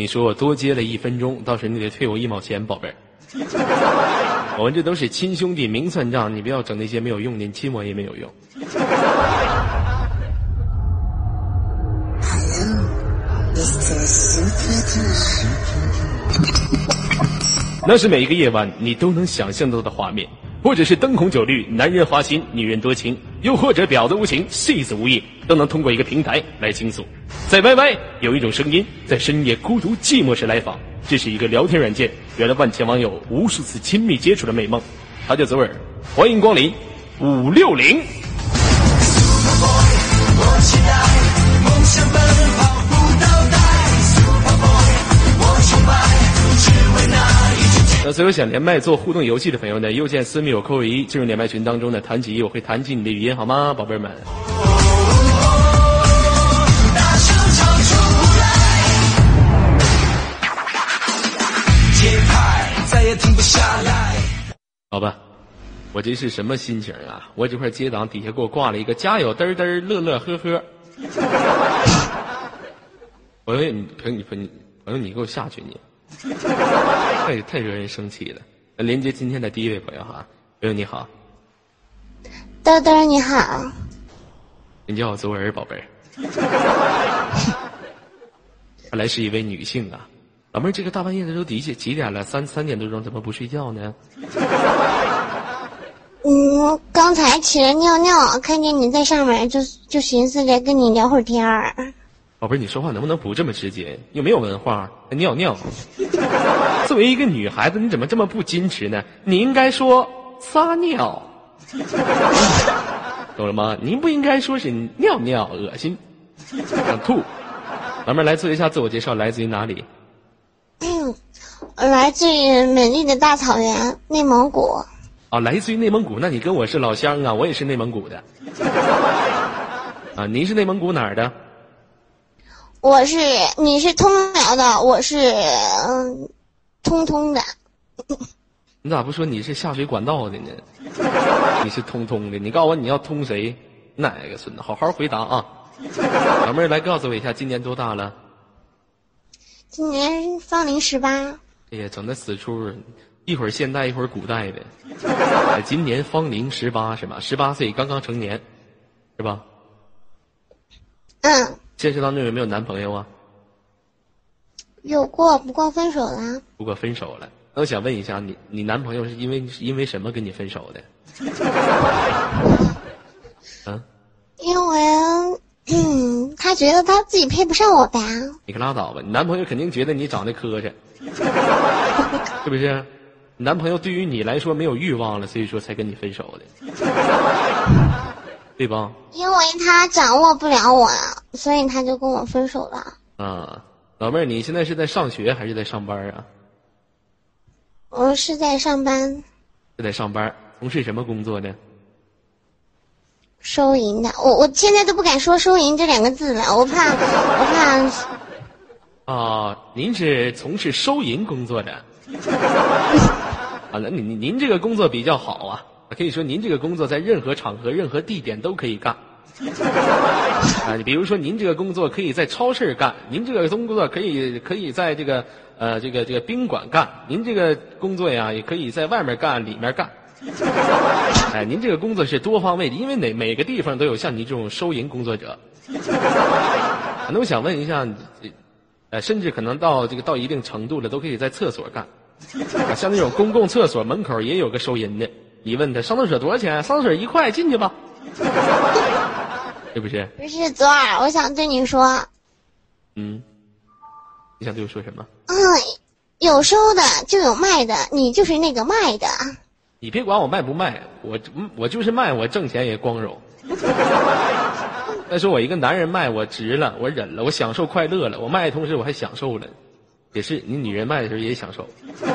你说我多接了一分钟，到时你得退我一毛钱，宝贝儿。我们这都是亲兄弟，明算账，你不要整那些没有用的，你亲我也没有用。那是每一个夜晚你都能想象到的画面，或者是灯红酒绿，男人花心，女人多情，又或者婊子无情，戏子无义，都能通过一个平台来倾诉。在 YY 有一种声音，在深夜孤独寂寞时来访，这是一个聊天软件，圆了万千网友无数次亲密接触的美梦。他叫泽尔，欢迎光临五六零。那所有想连麦做互动游戏的朋友呢，右键私密我扣一，进入连麦群当中呢，弹起，我会弹起你的语音，好吗，宝贝们？好吧，我这是什么心情啊？我这块接档底下给我挂了一个加油嘚嘚乐乐呵呵。朋友你朋友你朋友朋友你给我下去你。太太惹人生气了。连接今天的第一位朋友哈，朋友你好，豆豆你好，你叫我左耳宝贝儿。看来是一位女性啊，老妹儿，这个大半夜的都几几几点了？三三点多钟怎么不睡觉呢？嗯，刚才起来尿尿，看见你在上面，就就寻思着跟你聊会儿天儿。宝贝儿，你说话能不能不这么直接？又没有文化，还尿尿。作为一个女孩子，你怎么这么不矜持呢？你应该说撒尿，懂了吗？您不应该说是尿尿，恶心，想吐。老妹儿来做一下自我介绍，来自于哪里？嗯，来自于美丽的大草原，内蒙古。啊，来自于内蒙古，那你跟我是老乡啊，我也是内蒙古的。啊，您是内蒙古哪儿的？我是，你是通辽的，我是嗯，通通的。你咋不说你是下水管道的呢？你是通通的，你告诉我你要通谁？哪个孙子？好好回答啊！老妹儿来告诉我一下，今年多大了？今年芳龄十八。哎呀，整的死出，一会儿现代一会儿古代的。今年芳龄十八是吧？十八岁刚刚成年，是吧？嗯。现实当中有没有男朋友啊？有过，不过分手了。不过分手了，那我想问一下，你你男朋友是因为因为什么跟你分手的？嗯？因为嗯，他觉得他自己配不上我吧。你可拉倒吧，你男朋友肯定觉得你长得磕碜，是不是？男朋友对于你来说没有欲望了，所以说才跟你分手的。对吧？因为他掌握不了我，所以他就跟我分手了。啊，老妹儿，你现在是在上学还是在上班啊？我是在上班。是在上班，从事什么工作呢？收银的，我我现在都不敢说“收银”这两个字了，我怕我怕。哦，您是从事收银工作的。啊，那您您这个工作比较好啊。可以说，您这个工作在任何场合、任何地点都可以干。啊，你比如说，您这个工作可以在超市干，您这个工作可以可以在这个呃这个这个宾馆干，您这个工作呀也可以在外面干、里面干。哎，您这个工作是多方位的，因为哪每个地方都有像您这种收银工作者。那我想问一下，呃，甚至可能到这个到一定程度了，都可以在厕所干。像那种公共厕所门口也有个收银的。你问他上厕所多少钱？上厕所一块，进去吧，是不是？不是左耳，我想对你说。嗯，你想对我说什么？嗯，有收的就有卖的，你就是那个卖的。你别管我卖不卖，我我就是卖，我挣钱也光荣。再说我一个男人卖，我值了，我忍了，我享受快乐了，我卖的同时我还享受了，也是你女人卖的时候也享受。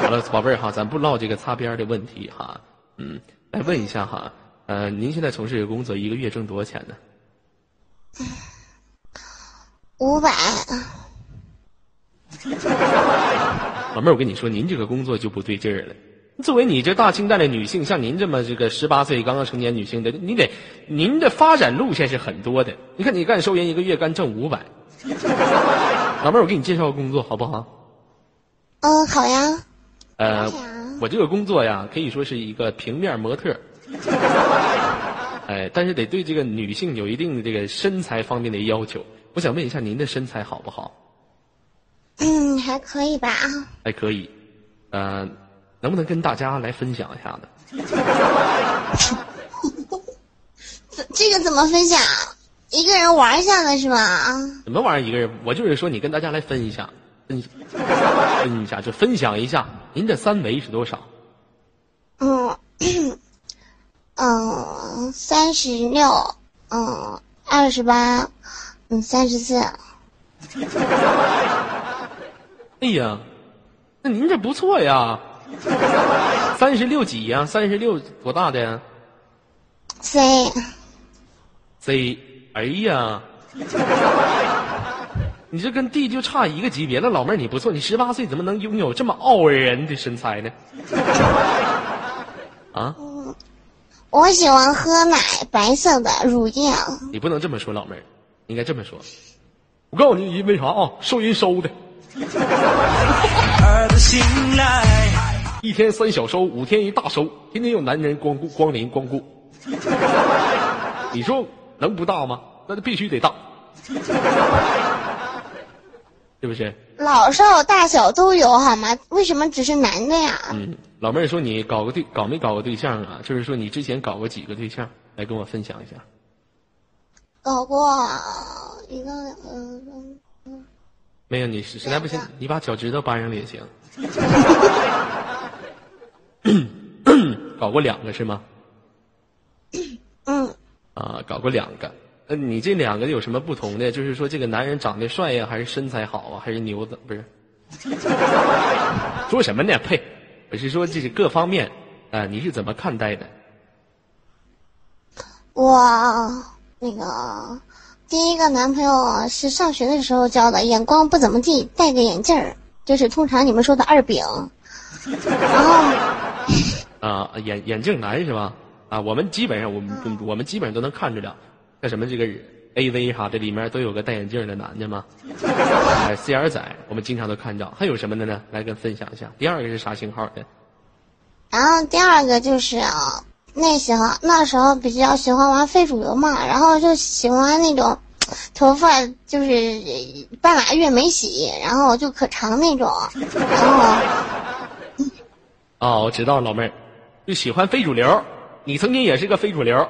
好了，宝贝儿哈，咱不唠这个擦边的问题哈。嗯，来问一下哈，呃，您现在从事这个工作，一个月挣多少钱呢？五百。老妹儿，我跟你说，您这个工作就不对劲儿了。作为你这大清代的女性，像您这么这个十八岁刚刚成年女性的，你得，您的发展路线是很多的。你看，你干收银，一个月干挣五百，老妹儿，我给你介绍个工作好不好？嗯，好呀。呃我这个工作呀，可以说是一个平面模特儿。哎，但是得对这个女性有一定的这个身材方面的要求。我想问一下，您的身材好不好？嗯，还可以吧。还可以，呃，能不能跟大家来分享一下呢？这 这个怎么分享？一个人玩一下的是吧？怎么玩意儿？一个人，我就是说你跟大家来分一下，分分一下，就分享一下您这三围是多少？嗯嗯，三十六，嗯，二十八，嗯，三十四。哎呀，那您这不错呀，三十六几呀？三十六多大的呀 C，？C，哎呀，你这跟弟就差一个级别了，老妹儿你不错，你十八岁怎么能拥有这么傲人的身材呢？啊，我喜欢喝奶，白色的乳液。你不能这么说，老妹儿，应该这么说。我告诉你，因为啥啊？收银收的，一天三小收，五天一大收，天天有男人光顾光临光顾。你说能不大吗？那就必须得大，是不是？老少大小都有好吗？为什么只是男的呀？嗯，老妹儿说你搞个对搞没搞过对象啊？就是说你之前搞过几个对象？来跟我分享一下。搞过一个，嗯嗯，没有，你实实在不行，你把脚趾头掰上了也行。搞过两个是吗？嗯，啊，搞过两个。那你这两个有什么不同的？就是说这个男人长得帅呀，还是身材好啊，还是牛的？不是？说什么呢？呸！我是说这是各方面啊、你是怎么看待的？我那个第一个男朋友是上学的时候交的，眼光不怎么地，戴个眼镜儿，就是通常你们说的二饼。然后啊，眼眼镜男是吧？啊，我们基本上我们我们基本上都能看出来，像什么这个 A V 哈，这里面都有个戴眼镜的男的嘛。哎，C R 仔，我们经常都看到。还有什么的呢？来跟分享一下。第二个是啥型号的？然后第二个就是啊，那时候那时候比较喜欢玩非主流嘛，然后就喜欢那种头发就是半拉月没洗，然后就可长那种，然后哦，我知道老妹儿，就喜欢非主流。你曾经也是个非主流，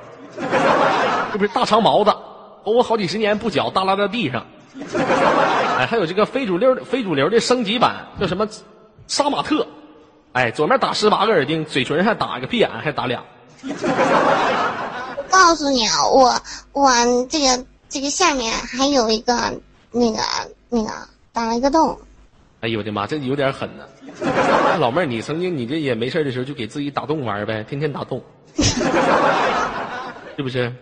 是不是大长毛子，头发好几十年不脚，耷拉在地上。哎，还有这个非主流的非主流的升级版，叫什么杀马特？哎，左面打十八个耳钉，嘴唇上打一个屁眼，还打俩。告诉你啊，我我这个这个下面还有一个那个那个打了一个洞，哎呦我的妈，这有点狠呢。老妹儿，你曾经你这也没事的时候就给自己打洞玩呗，天天打洞，是不是？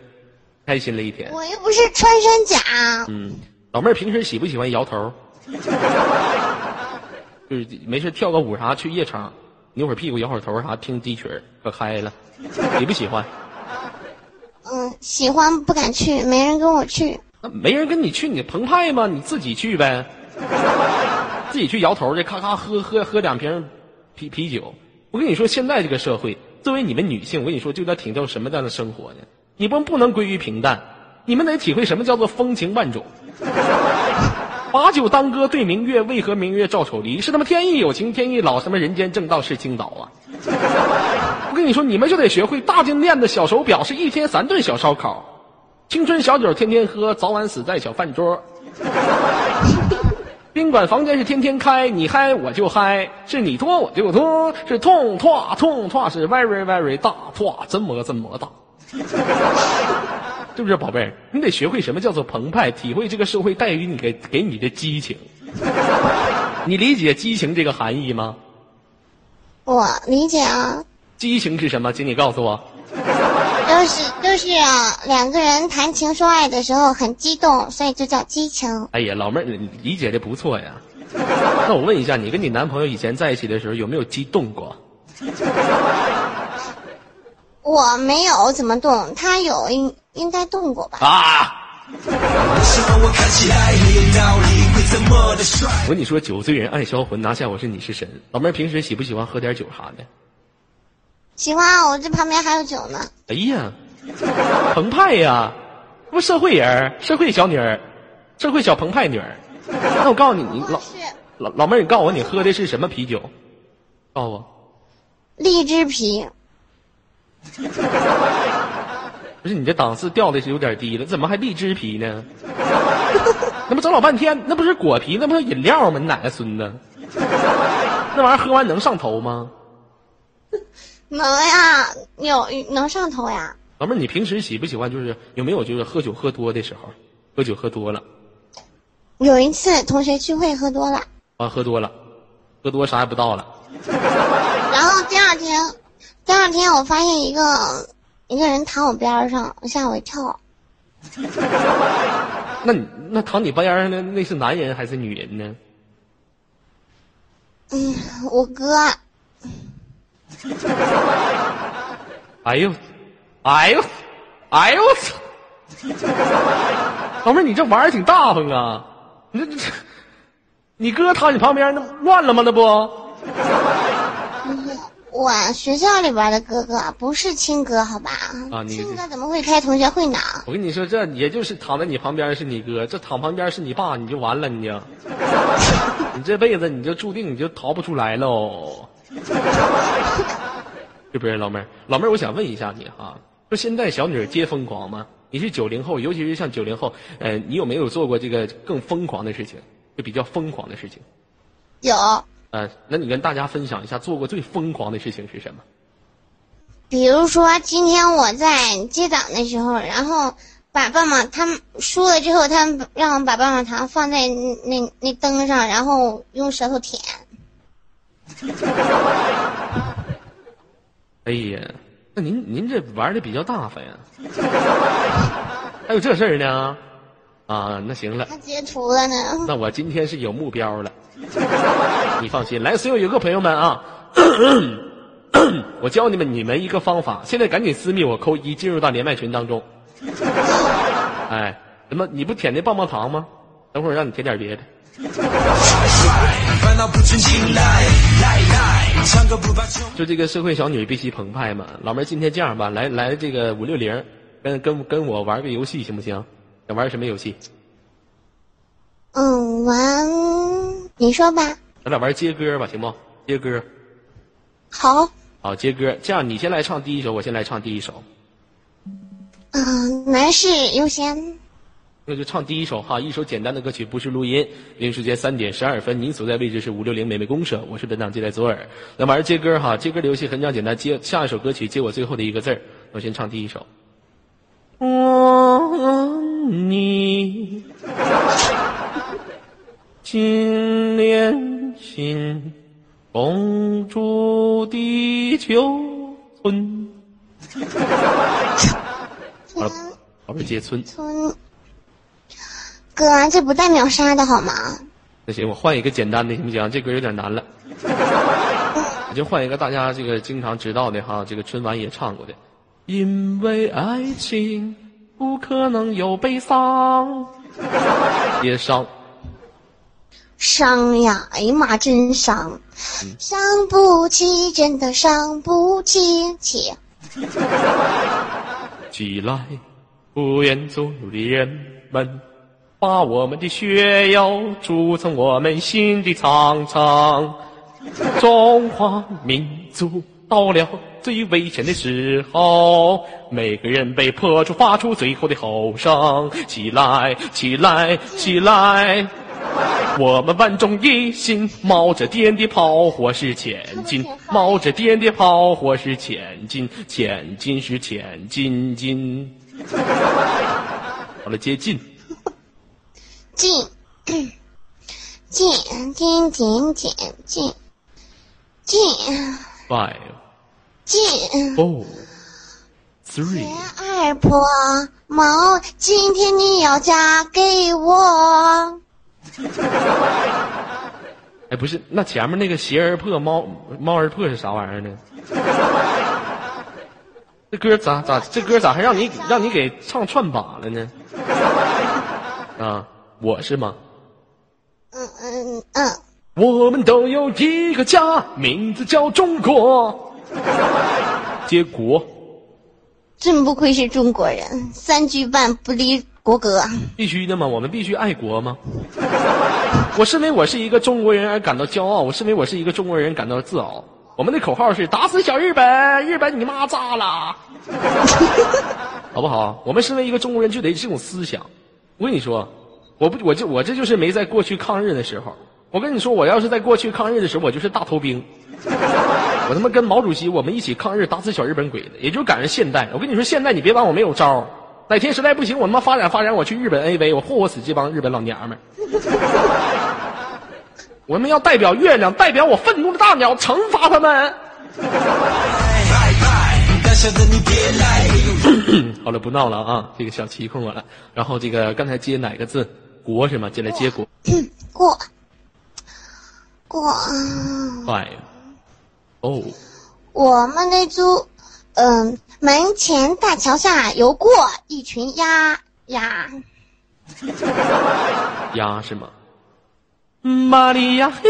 开心了一天。我又不是穿山甲，嗯，老妹儿平时喜不喜欢摇头？就是没事跳个舞啥，去夜场扭会儿屁股，摇会儿头啥，听低曲儿可嗨了。喜不喜欢？嗯，喜欢不敢去，没人跟我去。那没人跟你去，你澎湃吗？你自己去呗，自己去摇头去，咔咔喝喝喝两瓶啤啤酒。我跟你说，现在这个社会，作为你们女性，我跟你说，就得挺到什么样的生活呢？你们不能归于平淡，你们得体会什么叫做风情万种。把酒当歌对明月，为何明月照丑离？是他妈天意有情天意老，什么人间正道是青岛啊！我跟你说，你们就得学会大金链子、小手表，是一天三顿小烧烤，青春小酒天天喝，早晚死在小饭桌。宾馆房间是天天开，你嗨我就嗨，是你脱我就脱，是痛拓痛拓是 very very 大拓真么真么大，是不对宝贝儿？你得学会什么叫做澎湃，体会这个社会带予你给给你的激情。你理解激情这个含义吗？我理解啊，激情是什么？请你告诉我。就是就是啊，两个人谈情说爱的时候很激动，所以就叫激情。哎呀，老妹儿，你理解的不错呀。那我问一下，你跟你男朋友以前在一起的时候有没有激动过？我没有怎么动，他有应应该动过吧？啊，我跟你说，酒醉人爱销魂，拿下我是你是神。老妹儿平时喜不喜欢喝点酒啥的？喜欢啊，我这旁边还有酒呢。哎呀，澎湃呀，这不社会人儿，社会小女儿，社会小澎湃女儿。那我告诉你，你老是老老妹儿，你告诉我你喝的是什么啤酒？告诉我，荔枝啤，不是你这档次掉的是有点低了，怎么还荔枝皮呢？那不整老半天，那不是果皮，那不是饮料吗？你奶奶孙子，那玩意儿喝完能上头吗？能呀，有能上头呀。老妹儿，你平时喜不喜欢就是有没有就是喝酒喝多的时候？喝酒喝多了有一次同学聚会喝多了，啊，喝多了，喝多啥也不到了。然后第二天，第二天我发现一个一个人躺我边上，吓我一跳。那你那躺你边上的那是男人还是女人呢？嗯，我哥，哎呦，哎呦，哎呦我操！老妹儿，你这玩意儿挺大方啊！你这这这，你哥躺你旁边，那乱了吗？那不？我学校里边的哥哥不是亲哥，好吧？啊你亲哥怎么会开同学会呢？我跟你说，这也就是躺在你旁边是你哥，这躺旁边是你爸，你就完了，你就，你这辈子你就注定你就逃不出来喽。是不是老妹儿？老妹儿，我想问一下你哈，说现在小女儿皆疯狂吗？你是九零后，尤其是像九零后，呃，你有没有做过这个更疯狂的事情？就比较疯狂的事情？有，呃，那你跟大家分享一下做过最疯狂的事情是什么？比如说今天我在接档的时候，然后把棒棒他们输了之后，他们让我把棒棒糖放在那那那灯上，然后用舌头舔。哎呀，那您您这玩的比较大方呀，还有这事儿呢？啊，那行了，他截图了呢。那我今天是有目标了。你放心，来，所有游客朋友们啊，我教你们你们一个方法，现在赶紧私密我扣一，进入到连麦群当中。哎，怎么你不舔那棒棒糖吗？等会儿让你舔点别的。就这个社会小女必须澎湃嘛。老妹儿，今天这样吧，来来这个五六零，跟跟跟我玩个游戏行不行？想玩什么游戏？嗯，玩，你说吧。咱俩玩接歌吧，行不？接歌，好，好接歌。这样你先来唱第一首，我先来唱第一首。嗯，男士优先。那就唱第一首哈，一首简单的歌曲，不是录音。北京时间三点十二分，您所在位置是五六零美美公社，我是本档接待左耳。那玩接歌哈，接歌的游戏很讲简单，接下一首歌曲接我最后的一个字儿。我先唱第一首。我你金莲心，共筑地球村。好了，宝贝接村。村。哥，这不带秒杀的好吗？那行，我换一个简单的行不行？这歌有点难了，我就换一个大家这个经常知道的哈，这个春晚也唱过的。因为爱情不可能有悲伤，也伤。伤呀，哎呀妈，真伤，伤不起，真的伤不起，起。起来，不愿走路的人们，把我们的血肉筑成我们新的长城。中华民族到了最危险的时候，每个人被迫出发出最后的吼声：起来，起来，起来！我们万众一心，冒着点的炮火是前进，冒着点的炮火是前进，前进是前进进。好了，接近。进，进，进，进，进，进，进，Five, 进。four, three。二婆猫，今天你要嫁给我。哎，不是，那前面那个鞋儿破，猫猫儿破是啥玩意儿呢？这歌咋咋这歌咋还让你让你给唱串把了呢？啊，我是吗？嗯嗯嗯，我们都有一个家，名字叫中国。接国真不愧是中国人，三句半不离国歌。必须的嘛，我们必须爱国吗？我身为我是一个中国人而感到骄傲，我身为我是一个中国人感到自豪。我们的口号是打死小日本，日本你妈炸了，好不好？我们身为一个中国人就得这种思想。我跟你说，我不，我就我这就是没在过去抗日的时候。我跟你说，我要是在过去抗日的时候，我就是大头兵。我他妈跟毛主席我们一起抗日，打死小日本鬼子，也就赶上现代。我跟你说，现在你别当我没有招儿哪天实在不行，我他妈发展发展，我去日本 AV，我霍霍死这帮日本老娘们儿。我们要代表月亮，代表我愤怒的大鸟，惩罚他们。好了，不闹了啊！这个小七控我了。然后这个刚才接哪个字？国是吗？接来接国。过过，five。哦，我们那株，嗯，门前大桥下游过一群鸭鸭。鸭是吗？巴里呀嘿，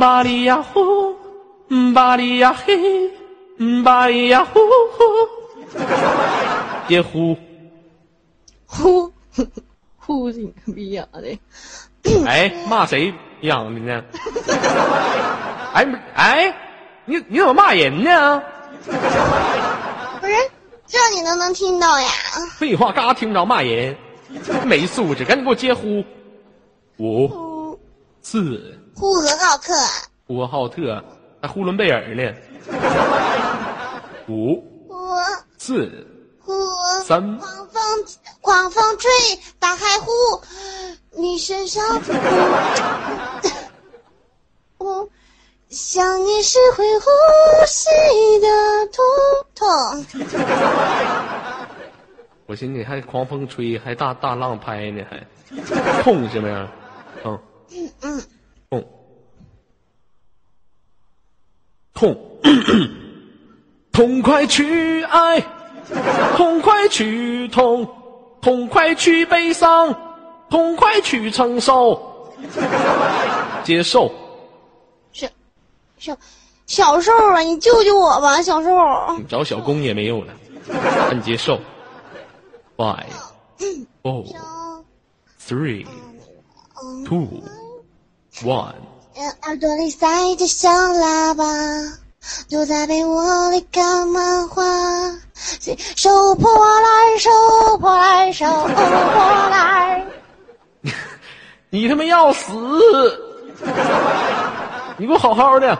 巴里呀呼，巴里呀嘿，巴里呀呼呼，别呼。呼呼你个逼呀的！哎，骂谁养的呢？哎哎，你你怎么骂人呢？不是，这你都能听到呀？废话，嘎听着骂人，没素质，赶紧给我接呼。五呼。四呼和浩特，呼和浩特，还呼伦贝尔呢。五 呼。四呼。三。狂风狂风吹，打海呼，你身上呼，我想你是会呼吸的痛痛。我寻思你还狂风吹，还大大浪拍呢，还痛是不是？嗯嗯，痛。痛。痛快去爱，痛快去痛，痛快去悲伤，痛快去承受，接受。小小小兽啊，你救救我吧，小兽。你找小公也没用了，按接受。Five, four, three, two, one。让耳朵里塞着小喇叭，躲在被窝里看漫画。谁收破烂，收破烂，收破烂。你他妈要死！你给我好好的。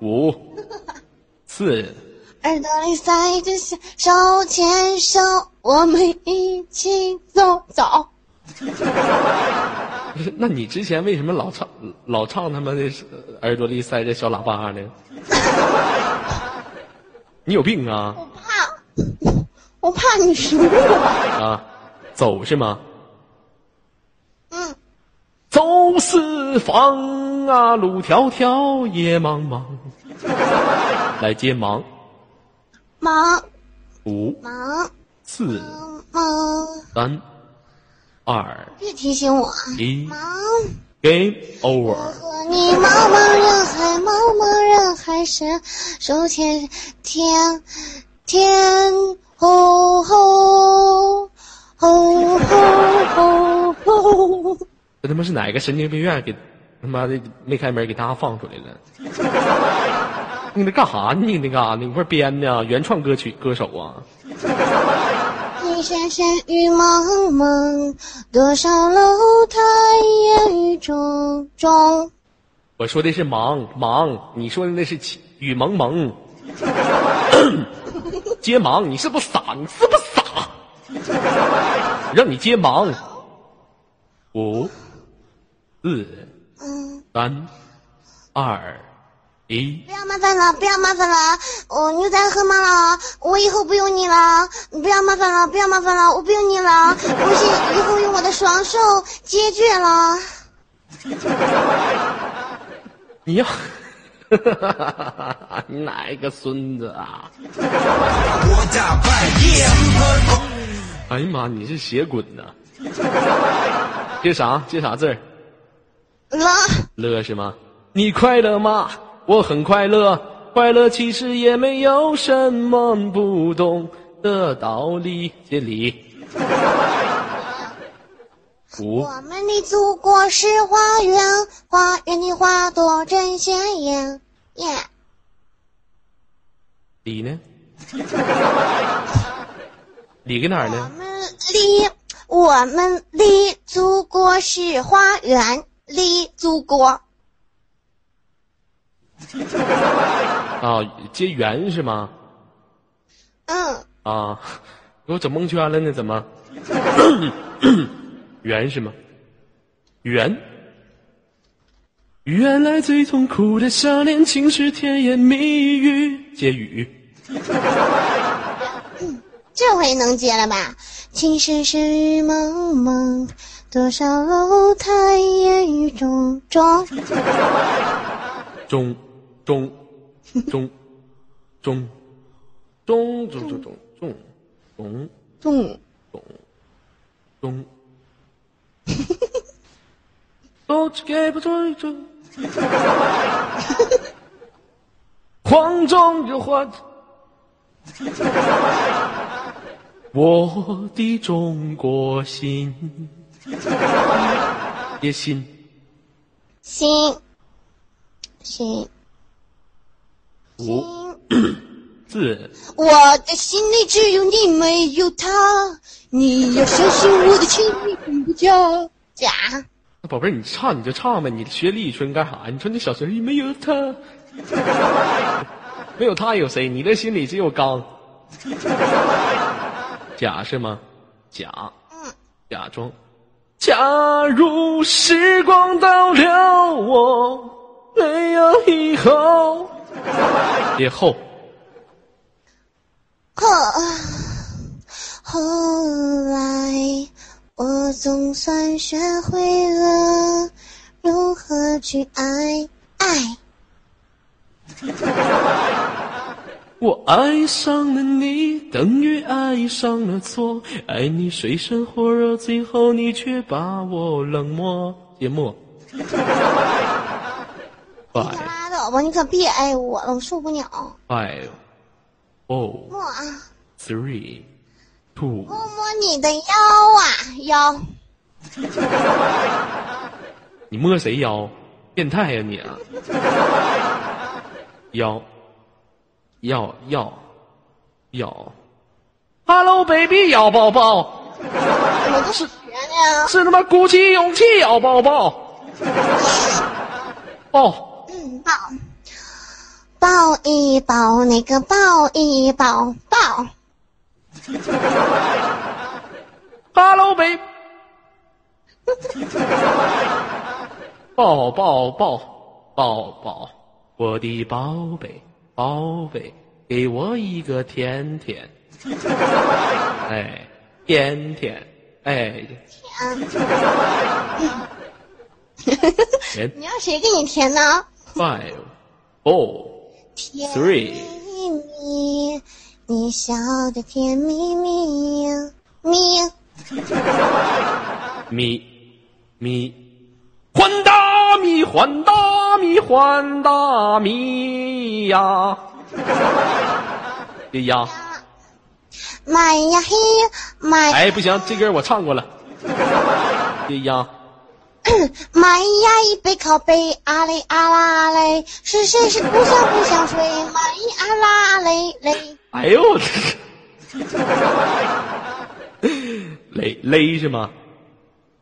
五、四、耳朵里塞着小手牵手，我们一起走走。那你之前为什么老唱老唱他妈的耳朵里塞着小喇叭呢？你有病啊！我怕，我怕你输我。啊，走是吗？嗯，走四方啊，路迢迢，夜茫茫。来接忙，忙五、忙四、忙，三、二、别提醒我。一忙。，Game over。和你茫茫人海，茫茫人海深，手牵天天吼吼吼吼吼。这他妈是哪个神经病院给他妈的没开门给大家放出来了？你那干啥呢？你那干啥呢？你不是编的啊原创歌曲歌手啊？一闪闪雨蒙蒙，多少楼台烟雨中中。我说的是忙忙，你说的那是雨蒙蒙。接忙，你是不是傻？你是不是傻？让你接忙。五、四、嗯，三、二、一不。要麻烦了，不要麻烦了，我牛仔河马了，我以后不用你了，不要麻烦了，不要麻烦了，我不用你了，我是以后用我的双手解决了。你要，你哪一个孙子啊？哎呀妈，你是血滚呐！接啥？接啥字儿？了，乐是吗？你快乐吗？我很快乐，快乐其实也没有什么不懂的道理。这里。五 我们的祖国是花园，花园的花朵真鲜艳。耶，你呢？你搁哪儿我？们离我们离祖国是花园，离祖国。啊，接圆是吗？嗯，啊，给我整蒙圈了呢？怎么？圆是吗？圆。原来最痛苦的想念，竟是甜言蜜语。接雨。这回能接了吧？情深深雨蒙蒙，多少楼台烟雨中中。中中中中中中中中中中中中。都给不追追，慌中有患。我的中国心，也心心心五心，字 我的心里只有你，没有他。你要相信我的情不假假。宝贝儿，你唱你就唱呗，你学李宇春干啥？你说你小声音没有他，没有他有谁？你的心里只有刚。假是吗？假，假装。假如时光倒流，我没有以后。以后，后后来，我总算学会了如何去爱爱。我爱上了你，等于爱上了错。爱你水深火热，最后你却把我冷漠淹没。你拜可拉倒吧，你可别爱我了，我受不了。five, four, 摸啊，three, two。摸摸你的腰啊腰。你摸谁腰？变态呀、你啊！腰，要要要，Hello baby，要抱抱，都是？是他妈鼓起勇气要抱抱，抱，嗯，抱，抱一抱那个抱一抱抱。Hello baby，抱抱抱抱抱，我的宝贝宝贝，给我一个甜甜，哎，甜甜，哎，甜。你让谁给你甜呢？five four 甜 Three 蜜蜜，你笑的甜蜜蜜 蜜。咪咪，还大米还大米还大米呀！这呀，买呀嘿，买。哎，不行，这歌我唱过了。这呀，买呀一杯靠背，啊嘞啊啦嘞，是谁是不想不想睡？买啊啦嘞嘞，哎呦，我这勒勒 是吗？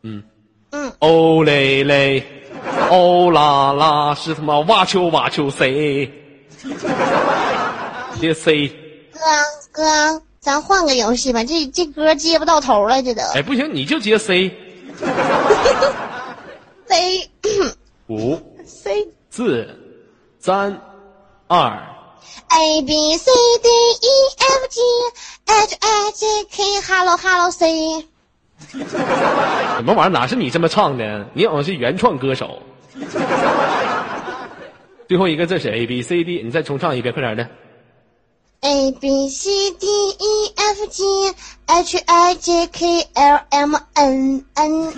嗯。嗯，哦嘞嘞，哦啦啦，是他妈哇秋哇秋谁？接 C，哥哥，咱换个游戏吧，这这歌接不到头了，这都。哎，不行，你就接 C。C 五 C 四三二，A B C D E F G H I J K Hello Hello C。什么玩意儿？哪是你这么唱的？你好像是原创歌手。最后一个字是 A B C D，你再重唱一遍，快点的。A B C D E F G H I J K L M N N。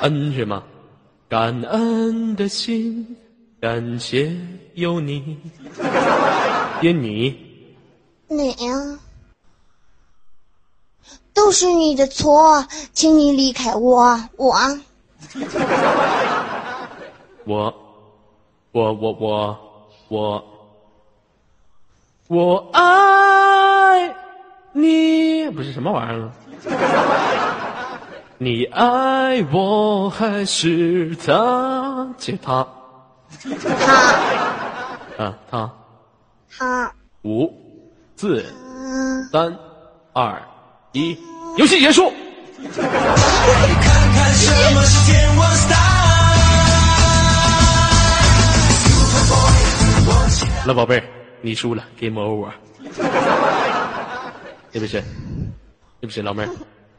N 是吗？感恩的心，感谢有你。爹你，哪呀？都是你的错，请你离开我，我。我，我我我我我爱你，不是什么玩意儿啊？你爱我还是他？接他他，啊，他他，五四嗯，三二一，游戏结束。看看什么是天王 style。那宝贝儿，你输了，game over。是不是？是不是，老妹儿？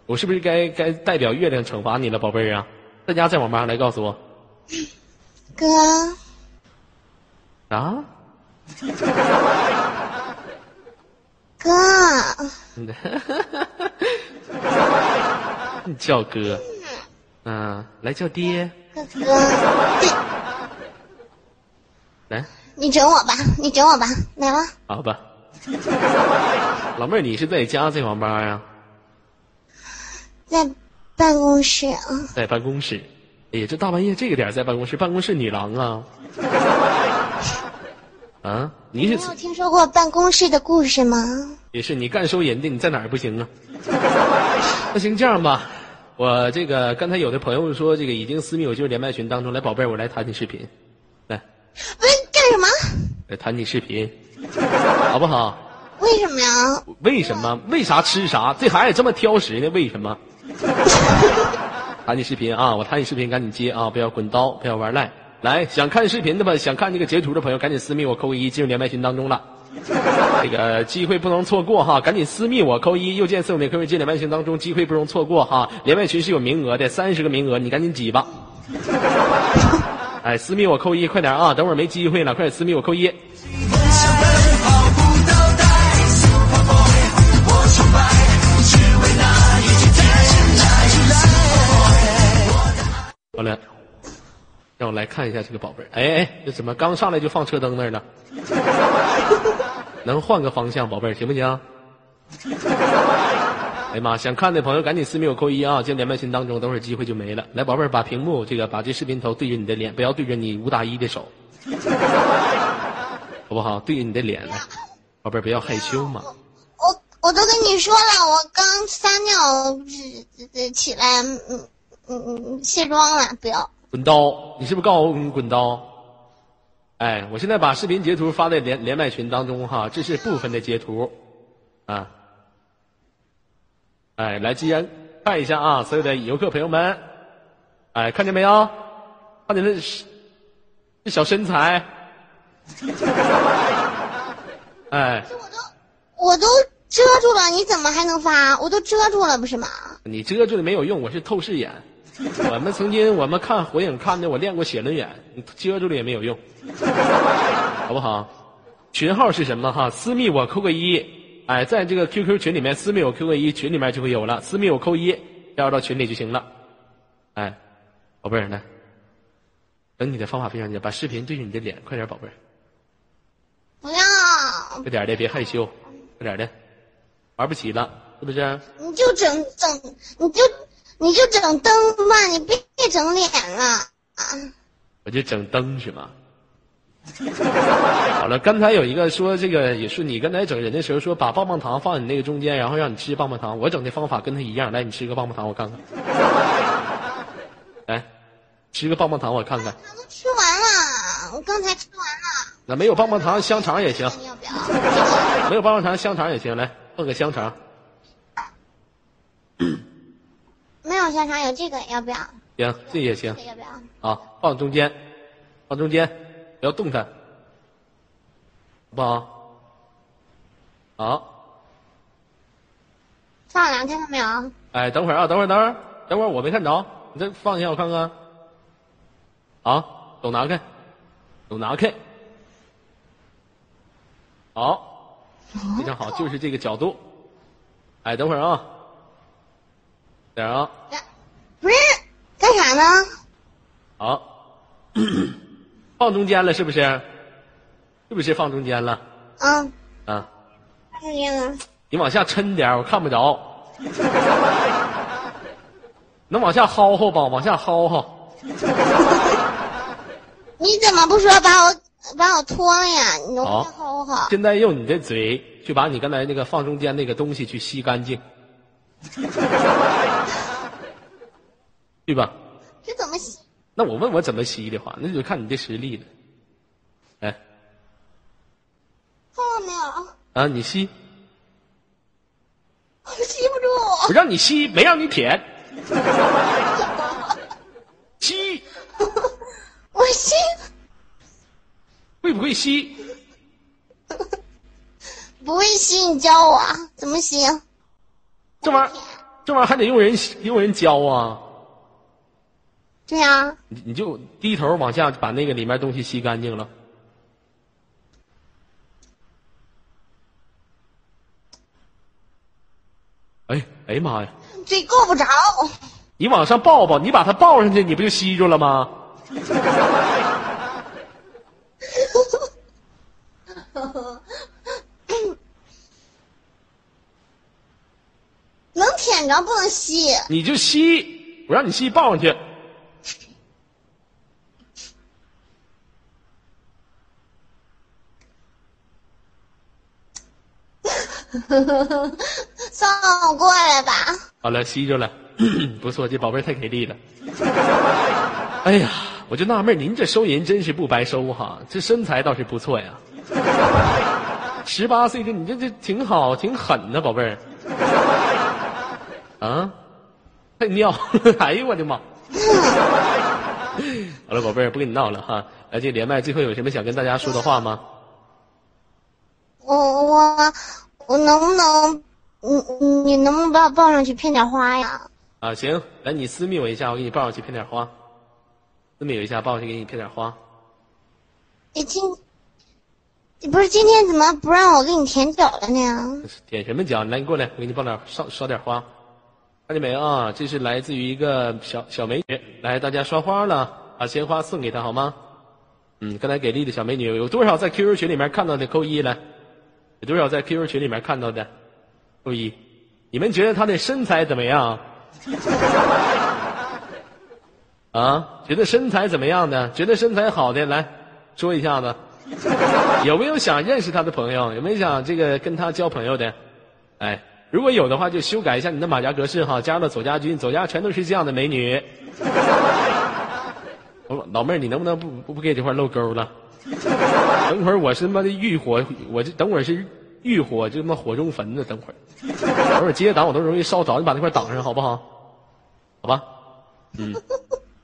我是不是该该代表月亮惩罚你了，宝贝儿啊？在家在网吧来告诉我哥，啊？哥，你叫哥，嗯、来叫爹，哥哥，来，你整我吧，你整我吧，来吧。好吧。老妹儿，你是在家在网吧呀？在办公室啊，在办公室。哎呀，这大半夜这个点在办公室，办公室女郎啊？啊，你是你有听说过办公室的故事吗？也是你干收银的，你在哪儿不行啊？那行这样吧，我这个刚才有的朋友说这个已经私密我就是连麦群当中来，宝贝儿，我来谈你视频，来喂，干什么？来谈你视频，好不好？为什么呀？为什么？为啥吃啥？这孩子这么挑食呢？为什么？谈你视频啊！我谈你视频，赶紧接啊！不要滚刀，不要玩赖。来，想看视频的吧，想看这个截图的朋友，赶紧私密我扣个一，进入连麦群当中了。这个机会不能错过哈，赶紧私密我扣一，右键四五零扣一进连麦群当中，机会不容错过哈。连麦群是有名额的，三十个名额，你赶紧挤吧。哎，私密我扣一，快点啊！等会儿没机会了，快点私密我扣一。好了，让我来看一下这个宝贝儿。哎哎，这怎么刚上来就放车灯那儿了？能换个方向，宝贝儿行不行？哎妈，想看的朋友赶紧私密我扣一啊！进连麦群当中，等会儿机会就没了。来，宝贝儿，把屏幕这个把这视频头对着你的脸，不要对着你吴大一的手，好不好？对着你的脸来，宝贝儿不要害羞嘛。我我都跟你说了，我刚撒尿起来，嗯嗯嗯，卸妆了，不要。滚刀！你是不是告诉我你滚刀？哎，我现在把视频截图发在连连麦群当中哈，这是部分的截图，啊，哎，来，既然看一下啊，所有的游客朋友们，哎，看见没有？看见那这小身材，哎，我都我都遮住了，你怎么还能发？我都遮住了，不是吗？你遮住了没有用，我是透视眼。我们曾经我们看火影看的，我练过写轮眼，你遮住了也没有用，好不好？群号是什么哈？私密我扣个一，哎，在这个 QQ 群里面私密我扣个一，群里面就会有了。私密我扣一，加入到群里就行了。哎，宝贝儿来，等你的方法非常简单，把视频对着你的脸，快点，宝贝儿，不要，快点的，别害羞，快点的，玩不起了，是不是？你就整整，你就你就整灯吧，你别整脸了啊！我就整灯是吗？好了，刚才有一个说这个也是你刚才整人的时候说把棒棒糖放你那个中间，然后让你吃棒棒糖。我整的方法跟他一样，来你吃个棒棒糖我看看，来吃个棒棒糖我看看。他都吃完了，我刚才吃完了，那没有棒棒糖，香肠也行，要不要？没有棒棒糖，香肠也行，来放个香肠。没有香肠，有这个要不要？行，这也行这个要不要？啊，放中间，放中间，不要动它，好不好？好，放两天看到没有？哎，等会儿啊，等会儿，等会儿，等会儿，我没看着，你再放一下我看看。好，手拿开，手拿开。好，非常好，就是这个角度。哎，等会儿啊，等会儿啊，不是干啥呢？好，放中间了是不是？是不是放中间了？嗯，啊，看见了。你往下抻点，我看不着。能往下薅薅吧？往下薅薅。你怎么不说把我把我脱了呀？你能好薅薅？现在用你的嘴去把你刚才那个放中间那个东西去吸干净，对吧？这怎么吸？那我问我怎么吸的话，那就看你的实力了。哎，看到没有？啊，你吸，我吸不住。我让你吸，没让你舔。吸我吸，会不会吸？不会吸，你教我啊怎么吸？这玩意儿，这玩意儿还得用人用人教啊！对呀、你你就低头往下把那个里面东西吸干净了。哎哎呀妈呀！嘴够不着。你往上抱抱，你把它抱上去，你不就吸住了吗？能舔着，不能吸。你就吸，我让你吸抱上去。算了，我过来吧。好了，吸着了，不错，这宝贝太给力了。哎呀，我就纳闷，您这收银真是不白收哈，这身材倒是不错呀。十八岁这你这这挺好，挺狠的宝贝儿。啊，太尿！哎呦我的妈！好了，宝贝儿，不跟你闹了哈。来，这连麦最后有什么想跟大家说的话吗？我我我能不能，你你你能不能把我抱上去骗点花呀？啊，行，来你私密我一下，我给你抱上去骗点花。私密我一下，抱上去给你骗点花。你今，你不是今天怎么不让我给你舔脚了呢？舔什么脚？来，你过来，我给你抱点烧烧点花。看见没啊？这是来自于一个小小美女，来，大家刷花了，把鲜花送给她好吗？嗯，刚才给力的小美女有多少在 QQ 群里面看到的扣一来？有多少在 QQ 群里面看到的扣一？你们觉得他的身材怎么样？啊，觉得身材怎么样的？觉得身材好的来说一下子。有没有想认识他的朋友？有没有想这个跟他交朋友的？哎，如果有的话，就修改一下你的马甲格式哈，加入了左家军，左家全都是这样的美女。我 老妹儿，你能不能不不不给这块露沟了？等会儿我是他妈的欲火，我这等会儿是欲火，就他妈火中焚呢。等会儿，等会儿接档我都容易烧着，你把那块挡上好不好？好吧，嗯，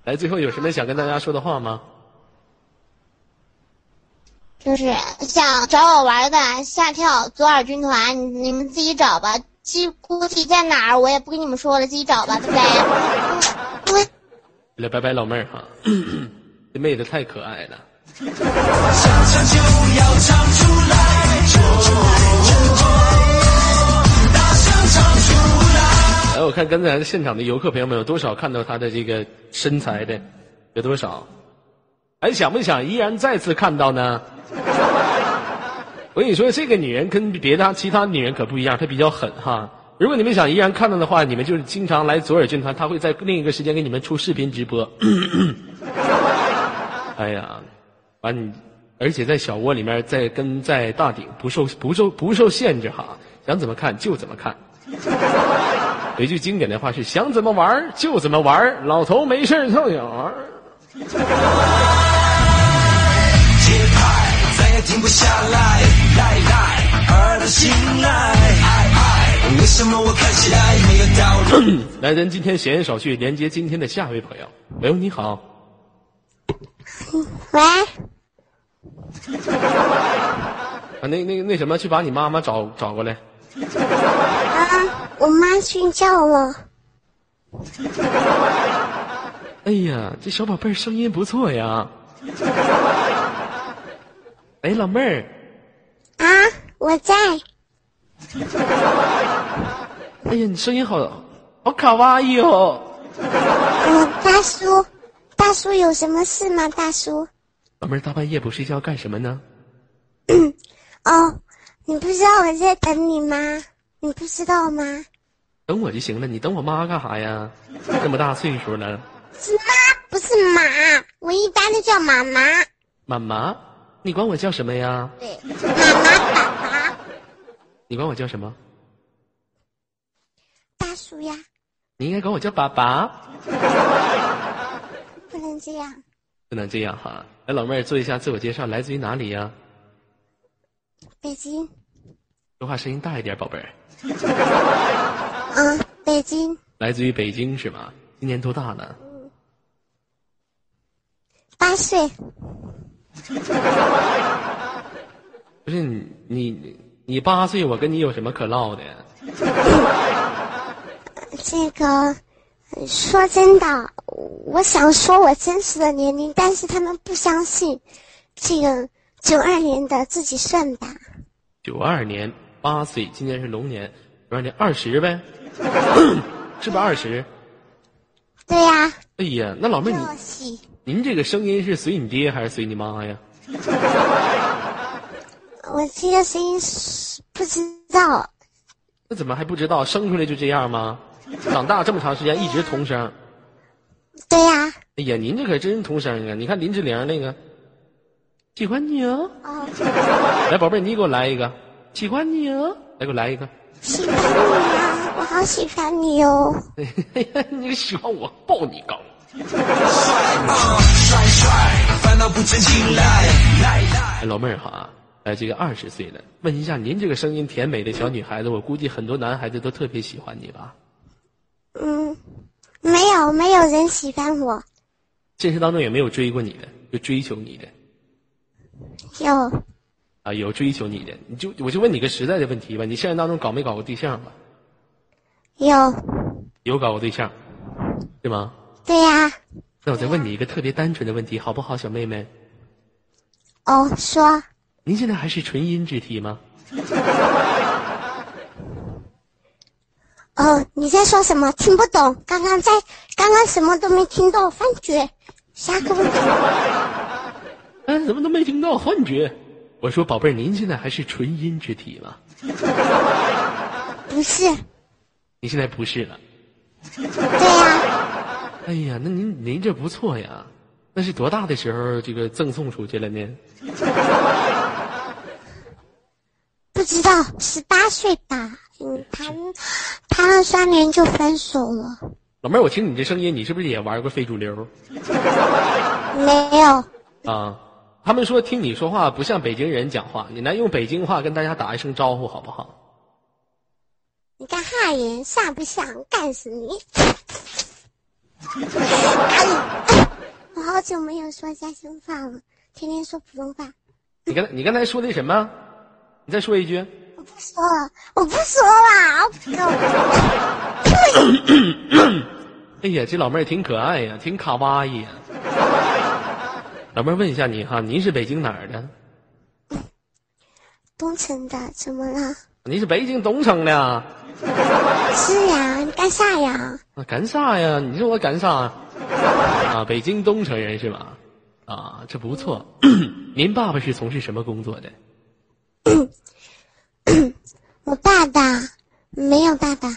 来，最后有什么想跟大家说的话吗？就是想找我玩的下跳左耳军团，你你们自己找吧。具估计在哪儿我也不跟你们说了，自己找吧，对不对？来，拜拜，老妹儿哈，这妹子太可爱了。想唱就要唱出来，我看刚才现场的游客朋友们有多少看到她的这个身材的？有多少？还想不想依然再次看到呢？我跟你说，这个女人跟别的其他女人可不一样，她比较狠哈。如果你们想依然看到的话，你们就是经常来左耳军团，她会在另一个时间给你们出视频直播。哎呀，完你，而且在小窝里面，在跟在大顶不受不受不受限制哈，想怎么看就怎么看。有一句经典的话是：想怎么玩儿就怎么玩儿，老头没事儿跳远儿。节拍再也停不下来，来来，儿的心来，爱爱，为什么我看起来没有道理？来，咱今天闲言少叙，连接今天的下一位朋友。喂，你好，喂，啊，那那那什么，去把你妈妈找找过来。啊，我妈睡觉了。哎呀，这小宝贝儿声音不错呀。哎，老妹儿，啊，我在。哎呀，你声音好好卡哇伊哦。嗯，大叔，大叔有什么事吗？大叔？老妹儿大半夜不睡觉干什么呢？哦，你不知道我在等你吗？你不知道吗？等我就行了，你等我妈干啥呀？这么大岁数了，是妈，不是妈，我一般都叫妈妈。妈妈，你管我叫什么呀？对，妈妈爸爸，你管我叫什么？大叔呀，你应该管我叫爸爸，不能这样。不能这样哈。来，老妹儿做一下自我介绍，来自于哪里呀？北京，说话声音大一点，宝贝儿。嗯，北京来自于北京是吗？今年多大了？八岁，不是你你你八岁，我跟你有什么可唠的？这个呃说真的，我想说我真实的年龄，但是他们不相信。这个九二年的自己算吧。九二年八岁，今年是龙年，九二年二十呗，是不是二十？对呀、哎呀，那老妹儿你，您这个声音是随你爹还是随你妈呀？我这个声音是不知道。那怎么还不知道？生出来就这样吗？长大这么长时间一直童声。对呀、哎呀，您这可真是童声啊！你看林志玲那个，喜欢你哦。哦，来，宝贝儿，你给我来一个，喜欢你哦。来，给我来一个。喜欢你啊，我好喜欢你哦。你喜欢我，抱你高。帅帅，烦恼不来。哎，老妹儿哈，哎，这个二十岁了，问一下，您这个声音甜美的小女孩子，我估计很多男孩子都特别喜欢你吧？嗯，没有，没有人喜欢我。现实当中也没有追过你的，就追求你的有，啊？有追求你的，你就我就问你个实在的问题吧，你现实当中搞没搞过对象吧？有，有搞过对象，对吗？对呀、那我再问你一个特别单纯的问题，好不好，小妹妹？哦，说，您现在还是纯阴之体吗？哦，你在说什么？听不懂。刚刚在，刚刚什么都没听到，幻觉。下个问题，哎，怎么都没听到幻觉？我说宝贝儿，您现在还是纯阴之体吗？不是，你现在不是了。对呀、哎呀，那您您这不错呀，那是多大的时候这个赠送出去了呢？不知道，十八岁吧。嗯，谈谈了三年就分手了。老妹儿，我听你这声音，你是不是也玩过非主流没有，啊？他们说听你说话不像北京人讲话，你来用北京话跟大家打一声招呼好不好？你干哈人像不像？干死你！哎，我 好久没有说家乡话了，天天说普通话。你刚才你刚才说的什么？你再说一句。我不说了，我不说了，我 哎呀，这老妹儿挺可爱呀，挺卡哇伊呀。老妹儿问一下你哈，您是北京哪儿的？东城的，怎么了？你是北京东城的啊？是呀，你干啥呀？啊干啥呀？你说我干啥？啊，北京东城人是吧？啊，这不错。您爸爸是从事什么工作的？我爸爸没有爸爸，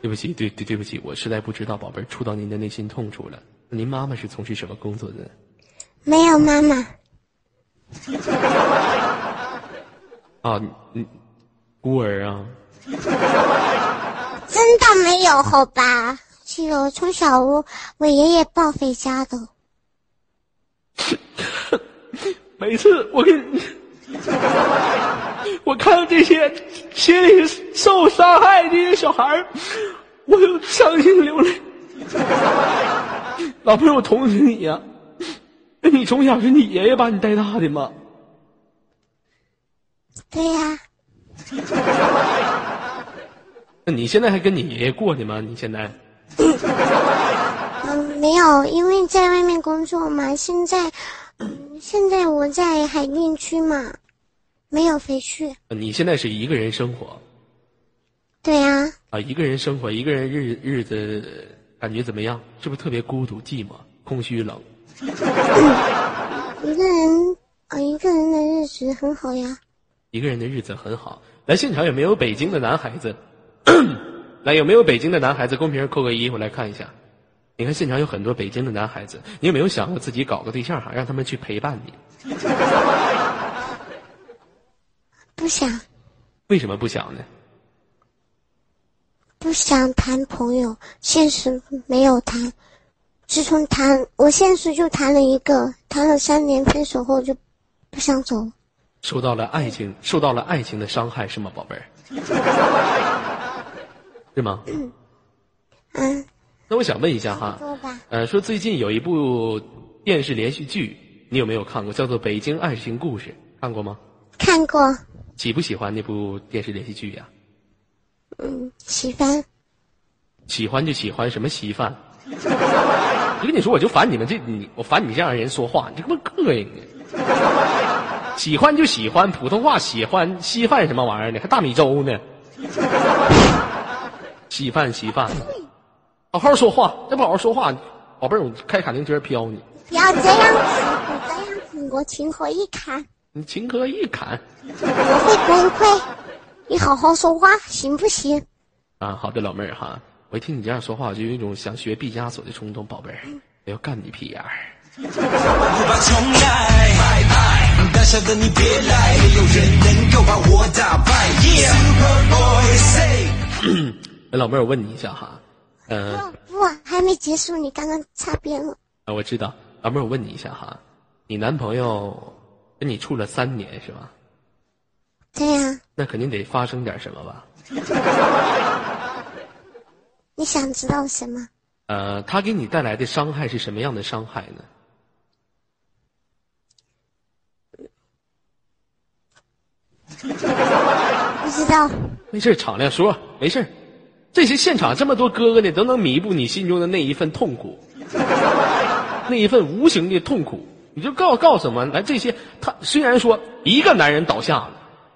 对不起，对对对不起，我实在不知道，宝贝儿触到您的内心痛处了。您妈妈是从事什么工作的？没有妈妈。啊，你你孤儿啊？真的没有，好吧？是我从小我我爷爷抱回家的。每次我跟你，我看到这些心里受伤害的这些小孩儿，我就伤心流泪。老朋友，我同情你呀、那你从小是你爷爷把你带大的吗？对呀、那你现在还跟你爷爷过呢吗？你现在？嗯，没有，因为在外面工作嘛。现在，嗯，现在我在海淀区嘛。没有回去。你现在是一个人生活对呀、啊？一个人生活，一个人日日子感觉怎么样？是不是特别孤独、寂寞、空虚、冷？一个人啊，一个人的日子很好呀。一个人的日子很好。来，现场有没有北京的男孩子？来，有没有北京的男孩子？公屏上扣个一，我来看一下。你看现场有很多北京的男孩子，你有没有想过自己搞个对象哈，让他们去陪伴你？不想为什么不想呢？不想谈朋友，现实没有谈。自从谈，我现实就谈了一个，谈了三年，分手后就不想走了。受到了爱情，受到了爱情的伤害是吗，宝贝儿？是吗？嗯嗯，那我想问一下哈。呃，说最近有一部电视连续剧，你有没有看过？叫做《北京爱情故事》，看过吗？看过，喜不喜欢那部电视连续剧呀、嗯，喜欢。喜欢就喜欢，什么稀饭？我跟你说，我就烦你们这你，我烦你这样人说话，你他妈膈应啊！喜欢就喜欢，普通话喜欢，稀饭什么玩意儿呢？还大米粥呢？稀饭稀饭，好好说话，再不好好说话，宝贝儿，我开卡丁车飘你，不要这样这样子我情何以堪？你情何以堪？我会崩溃。你好好说话行不行？啊，好的，老妹儿哈，我一听你这样说话，我就有一种想学毕加索的冲动，宝贝儿，我要干你屁眼儿。无法重来，胆小的你别来，没有人能够把我打败。Superboy say，哎，老妹儿，我问你一下哈，呃，不不，还没结束，你刚刚擦边了。啊，我知道，老妹儿，我问你一下哈，你男朋友跟你处了三年是吧？对呀、那肯定得发生点什么吧？你想知道什么？呃，他给你带来的伤害是什么样的伤害呢？不知道。没事儿，敞亮说，没事儿。这些现场这么多哥哥呢，都能弥补你心中的那一份痛苦，那一份无形的痛苦。你就告告诉我们，来这些，他虽然说一个男人倒下了，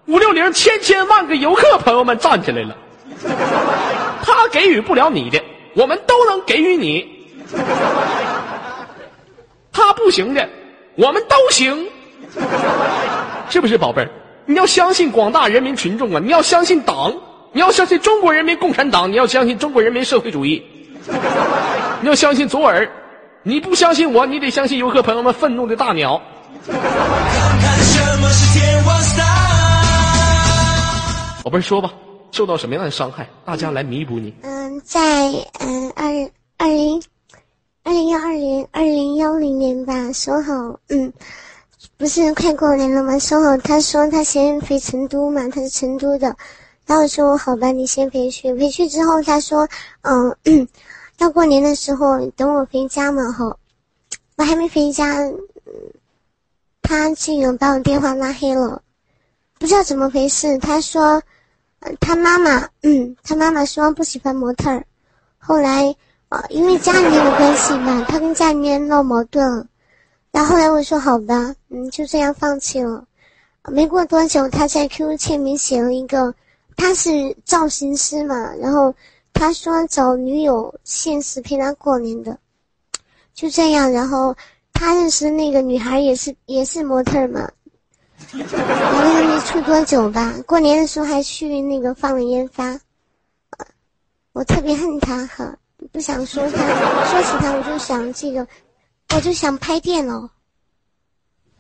五六零千千万个游客朋友们站起来了，他给予不了你的，我们都能给予你。他不行的，我们都行，是不是宝贝儿？你要相信广大人民群众啊！你要相信党，你要相信中国人民共产党，你要相信中国人民社会主义，你要相信左耳。你不相信我，你得相信游客朋友们愤怒的大鸟。宝贝儿说吧，受到什么样的伤害？大家来弥补你。嗯，在嗯二二零二零幺二零二零幺零年吧，说好嗯，不是快过年了吗？说好他说他先回成都嘛，他是成都的，然后我说好吧，你先回去。回去之后他说嗯，要过年的时候等我回家嘛哈，我还没回家，他竟然把我电话拉黑了，不知道怎么回事。他说。他妈妈，嗯，他妈妈说不喜欢模特儿，后来，呃，因为家里面的关系吧，他跟家里面闹矛盾了，然后后来我说好吧，嗯，就这样放弃了。没过多久，他在 QQ 签名写了一个，他是造型师嘛，然后他说找女友现实陪他过年的，就这样，然后他认识那个女孩也是也是模特嘛，然后还没处多久吧，过年的时候还去那个放了烟花，我特别恨他哈，不想说他，说起他我就想这个，我就想拍电脑。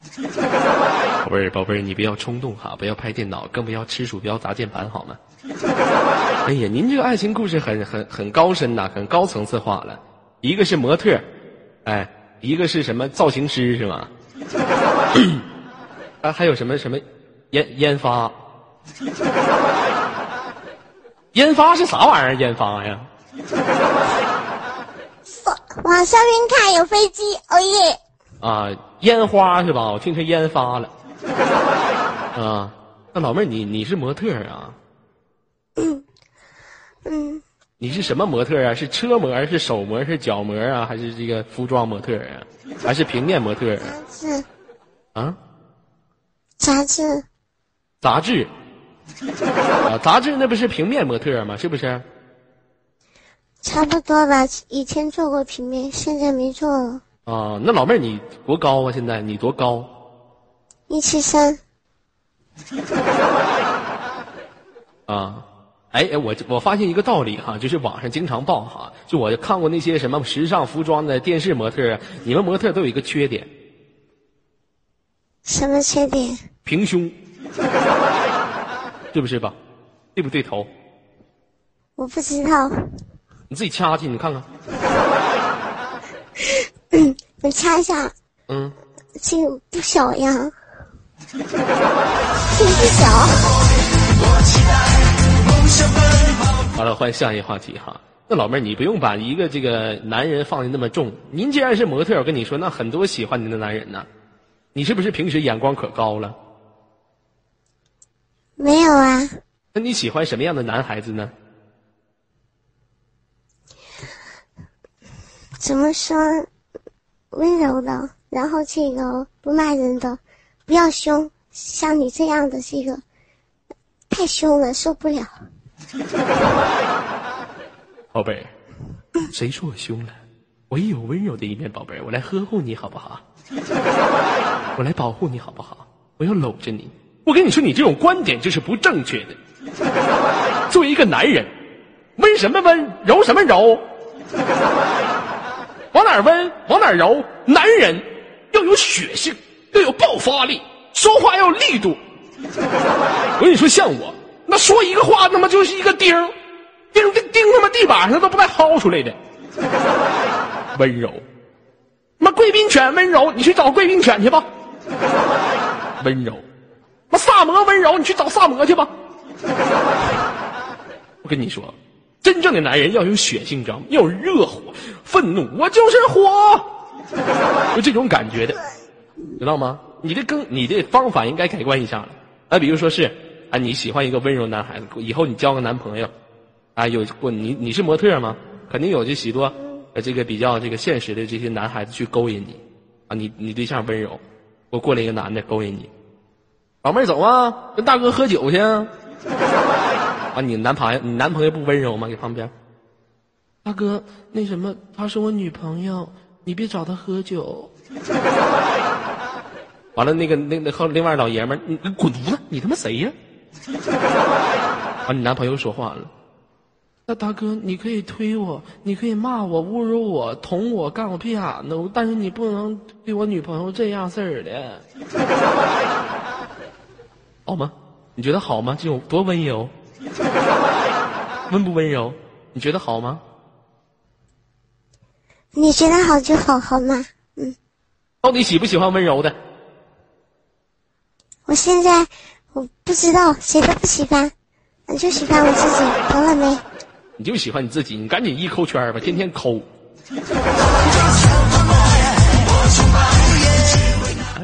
宝贝儿，宝贝儿，你不要冲动哈，不要拍电脑，更不要吃鼠标砸键盘，好吗？哎呀，您这个爱情故事很很很高深呐、很高层次化了。一个是模特，哎，一个是什么造型师是吗？啊，还有什么什么研研发？研发 是啥玩意儿？研发呀？往上面看有飞机，哦耶！啊，烟花是吧？我听成烟发了。啊，那老妹儿，你你是模特儿啊？嗯，你是什么模特儿啊？是车模，是手模，是脚模啊？还是这个服装模特儿啊？还是平面模特儿杂志，啊？杂志，杂志啊，杂志那不是平面模特吗？是不是？差不多吧。以前做过平面，现在没做了。啊，那老妹儿你多高啊？现在你多高？一七三，啊，哎哎，我我发现一个道理哈，就是网上经常报哈，就我看过那些什么时尚服装的电视模特，你们模特都有一个缺点，什么缺点？平胸，对不是吧？对不对头？我不知道。你自己掐去，你看看。我掐一下，嗯，这个不小呀，这个不小。好了，换下一个话题哈。那老妹儿，你不用把一个这个男人放的那么重。您既然是模特，我跟你说，那很多喜欢您的男人呢。你是不是平时眼光可高了？没有啊，那你喜欢什么样的男孩子呢？怎么说？温柔的，然后这个不骂人的，不要凶，像你这样的这个太凶了，受不了。宝贝，谁说我凶了？我也有温柔的一面，宝贝儿，我来呵护你好不好？我来保护你好不好？我要搂着你。我跟你说，你这种观点就是不正确的。作为一个男人，温什么温，柔什么柔？往哪温，往哪儿柔。男人要有血性，要有爆发力，说话要有力度。我跟你说，像我，那说一个话，他妈就是一个钉，钉钉钉他妈地板上都不带薅出来的。温柔，妈贵宾犬温柔，你去找贵宾犬去吧。温柔，妈萨摩温柔，你去找萨摩去吧。我跟你说，真正的男人要有血性，你知道吗？要有热火、愤怒，我就是火，就这种感觉的，知道吗？你这更你这方法应该改观一下了。啊，比如说是啊，你喜欢一个温柔男孩子，以后你交个男朋友，啊，有过你你是模特吗？肯定有这许多呃这个比较这个现实的这些男孩子去勾引你，啊，你你对象温柔，我过来一个男的勾引你，老妹儿走啊，跟大哥喝酒去。啊，你男朋友你男朋友不温柔吗？给旁边，大哥，那什么，她是我女朋友，你别找她喝酒。完了，那个那那后另外老爷们儿，你你滚犊子，你他妈谁呀？啊，你男朋友说话了，那大哥，你可以推我，你可以骂我、侮辱我、捅我、干我屁眼子，但是你不能对我女朋友这样式儿的，好吗？你觉得好吗？这种多温柔，温不温柔？你觉得好吗？你觉得好就好，好吗？嗯，到底喜不喜欢温柔的？我现在我不知道谁都不喜欢，我就喜欢我自己，懂了没？你就喜欢你自己，你赶紧一抠圈儿吧，天天抠。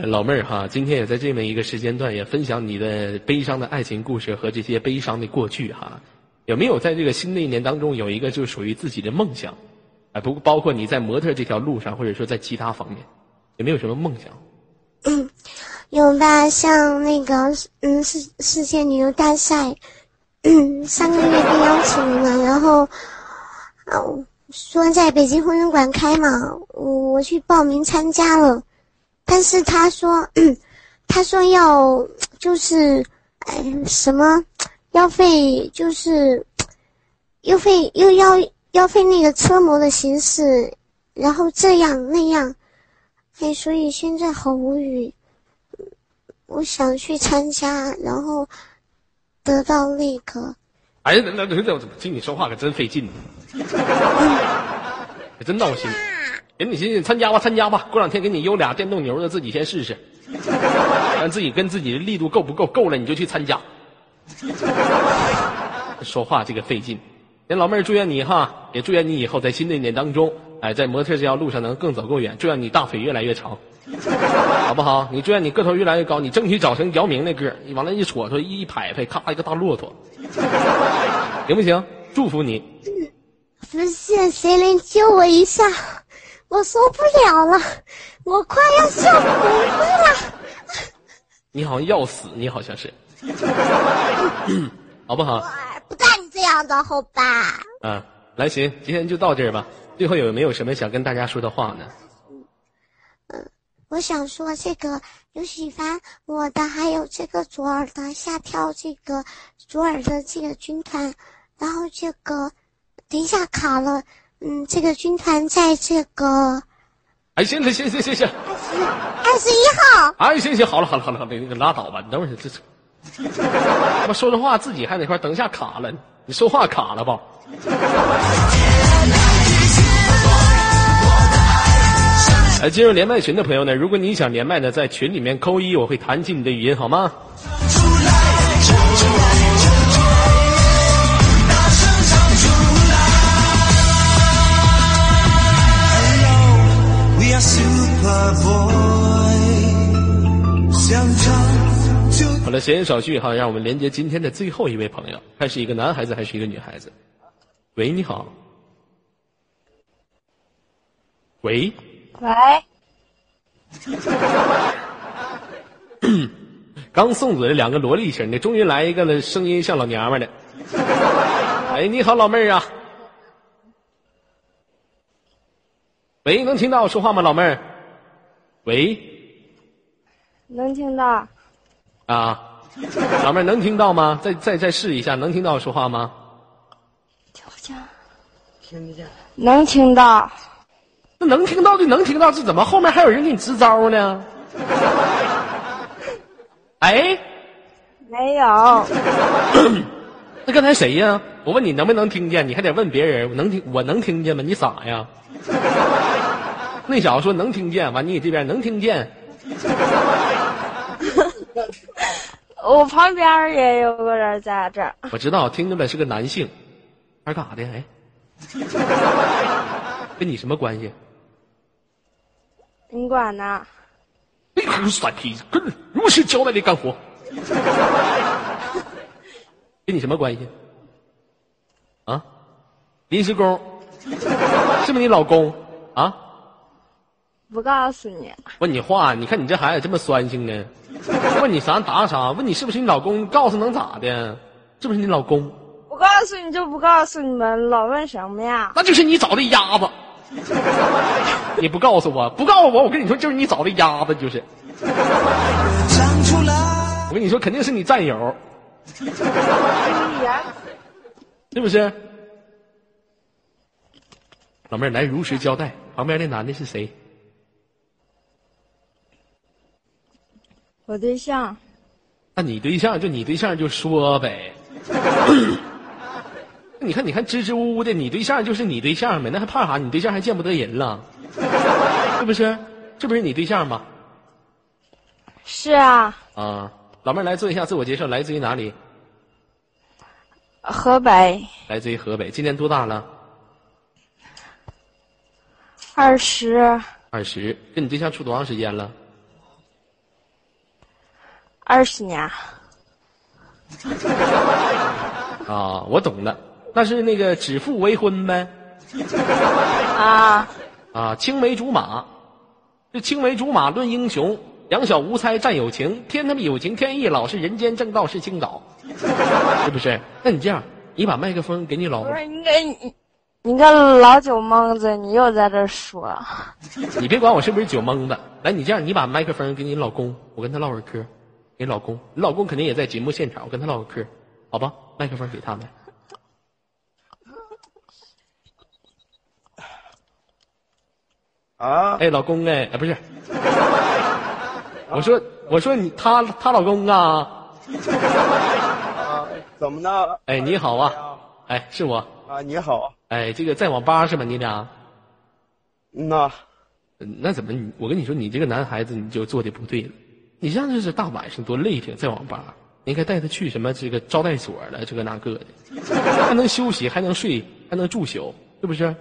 老妹儿哈，今天也在这么一个时间段，也分享你的悲伤的爱情故事和这些悲伤的过去哈。有没有在这个新的一年当中有一个就属于自己的梦想？哎，不包括你在模特这条路上，或者说在其他方面，有没有什么梦想？嗯，有吧？像那个嗯世世界旅游大赛，嗯，上个月被邀请了，然后说在北京婚姻馆开嘛，我去报名参加了，但是他说，他说要就是哎什么要费就是又费又要要费那个车模的形式，然后这样那样。哎，所以现在好无语。我想去参加，然后得到那个。哎呀，那那那听你说话可真费劲，可真闹心。人你寻思参加吧，参加吧，过两天给你邮俩电动牛的，自己先试试，看自己跟自己的力度够不够，够了你就去参加。说话这个费劲，人老妹儿祝愿你哈，也祝愿你以后在新的一年当中。哎，在模特这条路上能更走更远，祝愿你大腿越来越长，好不好？你祝愿你个头越来越高，你争取长成姚明那个，你往那一戳戳，一拍拍，咔一个大骆驼，行不行？祝福你。不是，谁能救我一下？我受不了了，我快要笑疯了。你好像要死，你好像是。好不好？哎不带你这样的，好吧？啊，来行，今天就到这儿吧。最后有没有什么想跟大家说的话呢？嗯我想说，这个有喜欢我的，还有这个左耳的下跳这个左耳的这个军团，然后这个等一下卡了，嗯，这个军团在这个哎，行行行行行行，二十一号。哎，行行，好了好了好了，那个拉倒吧，你等会儿这这，他妈说着话自己还在那块，等一下卡了，你说话卡了吧？哎，进入连麦群的朋友呢，如果你想连麦呢，在群里面扣一，我会弹起你的语音，好吗？好了，闲言少叙哈，让我们连接今天的最后一位朋友，他是一个男孩子还是一个女孩子？喂，你好。喂，喂，刚送走了两个萝莉型的，终于来一个了，声音像老娘们儿的。哎，你好，老妹儿啊。喂，能听到我说话吗，老妹儿？喂，能听到？啊，老妹能听到吗？再再再试一下，能听到我说话吗？听不见。听不见。能听到。那能听到就能听到，这怎么后面还有人给你支招呢？哎，没有。那刚才谁呀？我问你能不能听见，你还得问别人。我能听，我能听见吗？你傻呀？那小子说能听见，完你这边能听见，我旁边也有个人在这儿。我知道，听着呗是个男性，他是干啥的？哎，跟你什么关系？你管呢？一口酸皮子，跟如实交代的干活，跟你什么关系？啊，临时工，是不是你老公啊？不告诉你。问你话，你看你这孩子这么酸性呢？问你啥答啥？问你是不是你老公？告诉能咋的？是不是你老公？不告诉你就不告诉你们，老问什么呀？那就是你找的鸭子。你不告诉我，不告诉我，我跟你说，就是你找的鸭子，就是。我跟你说，肯定是你战友！是不是？老妹儿来如实交代，旁边那男的是谁？我对象。那你对象就你对象就说呗。你看，你看，支支吾吾的，你对象就是你对象呗，那还怕啥？你对象还见不得人了，是不是？这不是你对象吗？是啊，啊，老妹儿来做一下自我介绍，来自于哪里？河北，来自于河北，今年多大了？二十，二十。跟你对象处多长时间了？二十年。啊，我懂了，那是那个指腹为婚呗。啊，啊，青梅竹马，这青梅竹马论英雄，两小无猜战友情，天他妈有情天亦老，是人间正道是青岛，是不是？那你这样，你把麦克风给你老不是你个你，你个老酒蒙子，你又在这说。你别管我是不是酒蒙子，来，你这样，你把麦克风给你老公，我跟他唠会儿嗑，给老公，你老公肯定也在节目现场，我跟他唠个嗑，好吧？麦克风给他们。啊，哎，老公哎，哎，不是，我说我说你他他老公啊，啊，怎么的？哎，你好啊，哎，是我，啊，你好，哎，这个在网吧是吧？你俩，嗯呐，嗯那怎么你？我跟你说，你这个男孩子你就做的不对了。你这样就是大晚上多累挺，在网吧，你应该带他去什么这个招待所了，这个那个的，还能休息，还能睡，还能住宿，是不是？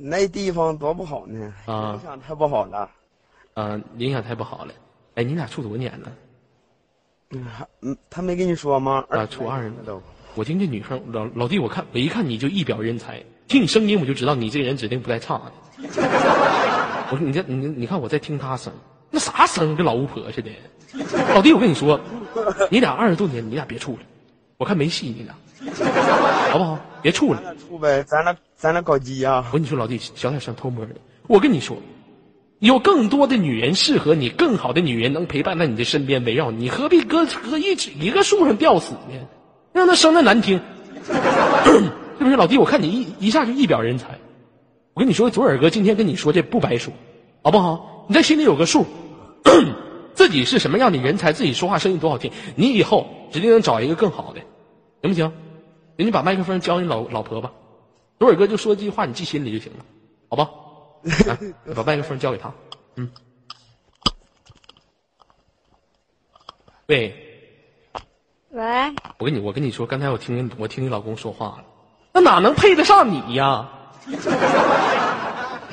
那地方多不好呢，啊影响太不好了。啊，影响太不好了。哎，你俩处多少年了？嗯，嗯，他没跟你说吗？啊初二呢都。我听这女生老老弟，我看我一看你就一表人才，听你声音我就知道你这个人指定不带差的。我说你这你你看我在听他声，那啥生跟老巫婆似的。老弟，我跟你说，你俩二十多年，你俩别处了，我看没戏，你俩，好不好？别处了。处呗，咱俩咱俩搞基呀、我跟你说，老弟，小点声偷摸的。我跟你说，有更多的女人适合你，更好的女人能陪伴在你的身边，围绕你，何必搁搁一直一个树上吊死呢？让他生的难听，是不是？老弟，我看你一一下就一表人才。我跟你说，左耳哥今天跟你说这不白说，好不好？你在心里有个数，自己是什么样的人才，自己说话声音多好听，你以后指定能找一个更好的，行不行？人家把麦克风交你老老婆吧。左耳哥就说这句话，你记心里就行了，好吧？来，把麦克风交给他。嗯。喂，喂，我跟你我跟你说，刚才我听我听你老公说话了，那哪能配得上你呀？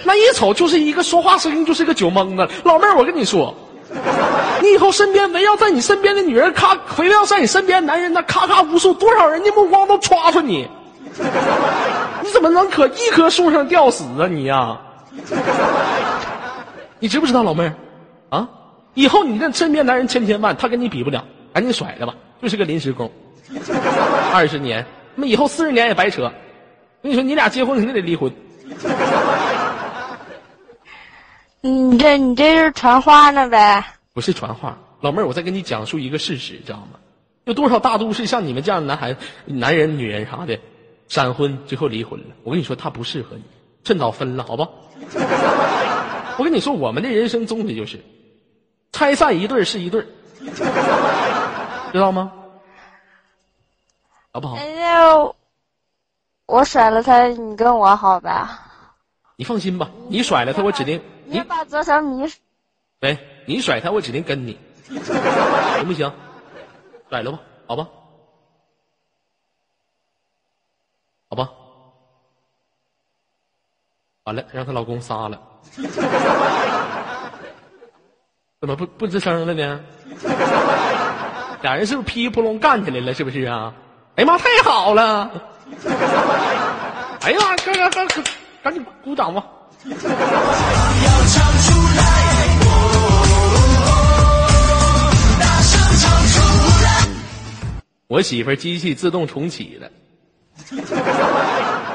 那一瞅就是一个说话声音就是个酒蒙子。老妹儿，我跟你说，你以后身边围绕在你身边的女人，咔围绕在你身边男人，那咔咔无数，多少人的目光都歘出你。你怎么能可一棵树上吊死啊你呀、你知不知道老妹儿啊？以后你这身边男人千千万，他跟你比不了，赶紧甩了吧，就是个临时工。二十年，那以后四十年也白扯。我跟你说，你俩结婚肯定得离婚。你这你这是传话呢呗？不是传话，老妹儿，我在跟你讲述一个事实，知道吗？有多少大都市像你们这样的男孩、男人、女人啥的，闪婚最后离婚了。我跟你说，他不适合你，趁早分了，好吧？我跟你说，我们的人生宗旨就是，拆散一对是一对，知道吗？好不好？我甩了他，你跟我好吧？你放心吧，你甩了他，我指定你把左小米喂，你甩他，我指定跟你，行不行？甩了吧，好吧，好吧。完了，让她老公杀了，怎么不不吱声了呢？俩人是不是噼里扑隆干起来了？是不是啊？哎呀妈，太好了！哎呀妈，赶赶赶赶赶紧鼓掌吧！我媳妇儿机器自动重启了，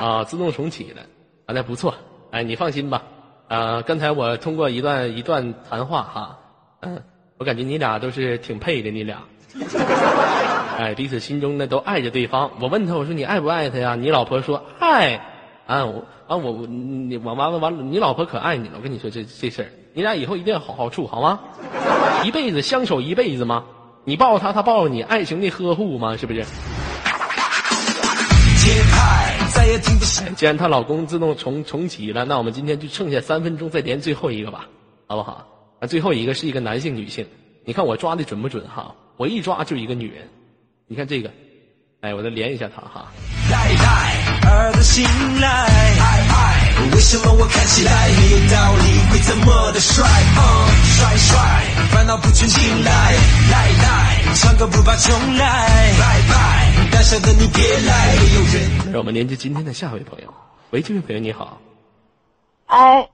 啊，自动重启了，啊，那不错，哎，你放心吧，啊，刚才我通过一段一段谈话哈，嗯，我感觉你俩都是挺配的，你俩，哎，彼此心中呢都爱着对方。我问他，我说你爱不爱他呀？你老婆说爱，啊，我啊我我你我完了完了，你老婆可爱你了。我跟你说这这事儿，你俩以后一定要好好处，好吗？一辈子相守一辈子吗？你抱她，她抱你，爱情的呵护吗？是不是？既然她老公自动重重启了，那我们今天就剩下三分钟，再连最后一个吧，好不好？啊最后一个是一个男性女性，你看我抓的准不准哈？我一抓就一个女人，你看这个，哎，我再连一下她哈。儿的醒来，爱爱，为什么我看起来没有道理，会这么的帅？嗯，帅帅，烦恼不全进来，来来，唱歌不怕重来，拜拜，胆小的你别来，没有人。让我们连接今天的下一位朋友，喂，这位朋友你好，哎，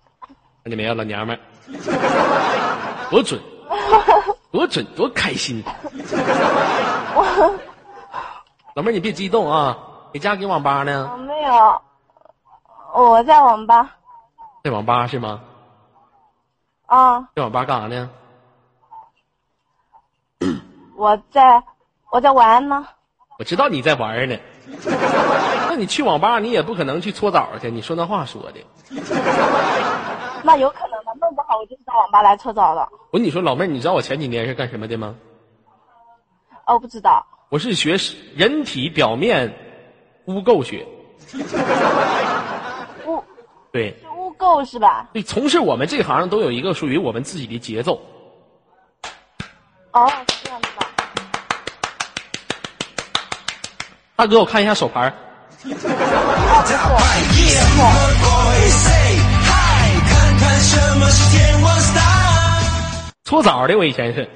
看见没有，老娘们儿，多准，多准，多开心。老妹儿，你别激动啊，你家给网吧呢我？没有，我在网吧在网吧是吗？啊，在网吧干啥呢？我在我在玩呢。我知道你在玩呢。那你去网吧，你也不可能去搓澡去。你说那话说的，那有可能的，弄不好我就是到网吧来搓澡的。我跟你说，老妹儿，你知道我前几年是干什么的吗？哦，不知道。我是学人体表面污垢学。污对，是污垢是吧？对，从事我们这行都有一个属于我们自己的节奏。哦，是这样子吧？大哥，我看一下手牌。搓澡的，我以前是，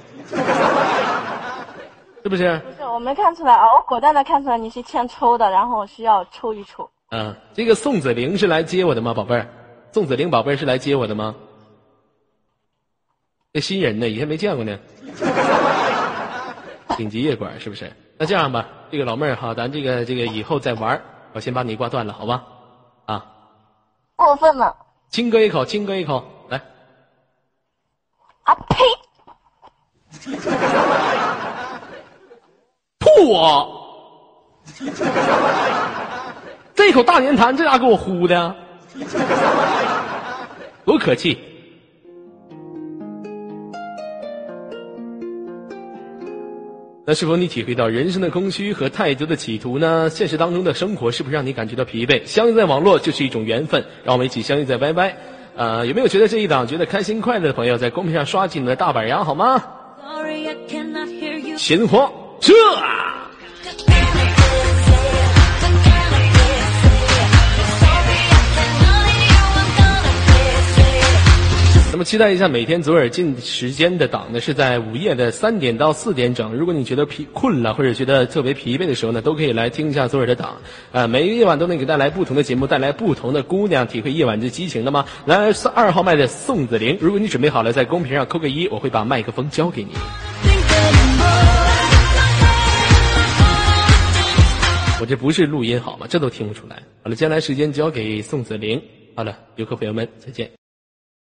是不是？我没看出来啊，我果断的看出来你是欠抽的，然后我需要抽一抽。嗯，这个宋子玲是来接我的吗，宝贝儿？宋子玲宝贝儿是来接我的吗？这新人呢，以前没见过呢。顶级夜管是不是？那这样吧，这个老妹儿哈，咱这个这个以后再玩我先把你挂断了，好吧？啊，过分了！亲哥一口，亲哥一口，来，啊呸！吐我！这口大粘痰，这家给我呼的，多可气！那是否你体会到人生的空虚和太多的企图呢？现实当中的生活是不是让你感觉到疲惫？相遇在网络就是一种缘分，让我们一起相遇在 YY。呃，有没有觉得这一档觉得开心快乐的朋友，在公屏上刷起你的大板牙好吗？闲话这。那么期待一下每天左耳进时间的档呢，是在午夜的三点到四点整。如果你觉得疲困了，或者觉得特别疲惫的时候呢，都可以来听一下左耳的档。啊，每个夜晚都能给带来不同的节目，带来不同的姑娘，体会夜晚之激情的吗？来，二号麦的宋子玲，如果你准备好了，在公屏上扣个一，我会把麦克风交给你。我这不是录音好吗？这都听不出来。好了，接下来时间交给宋子玲。好了，游客朋友们，再见。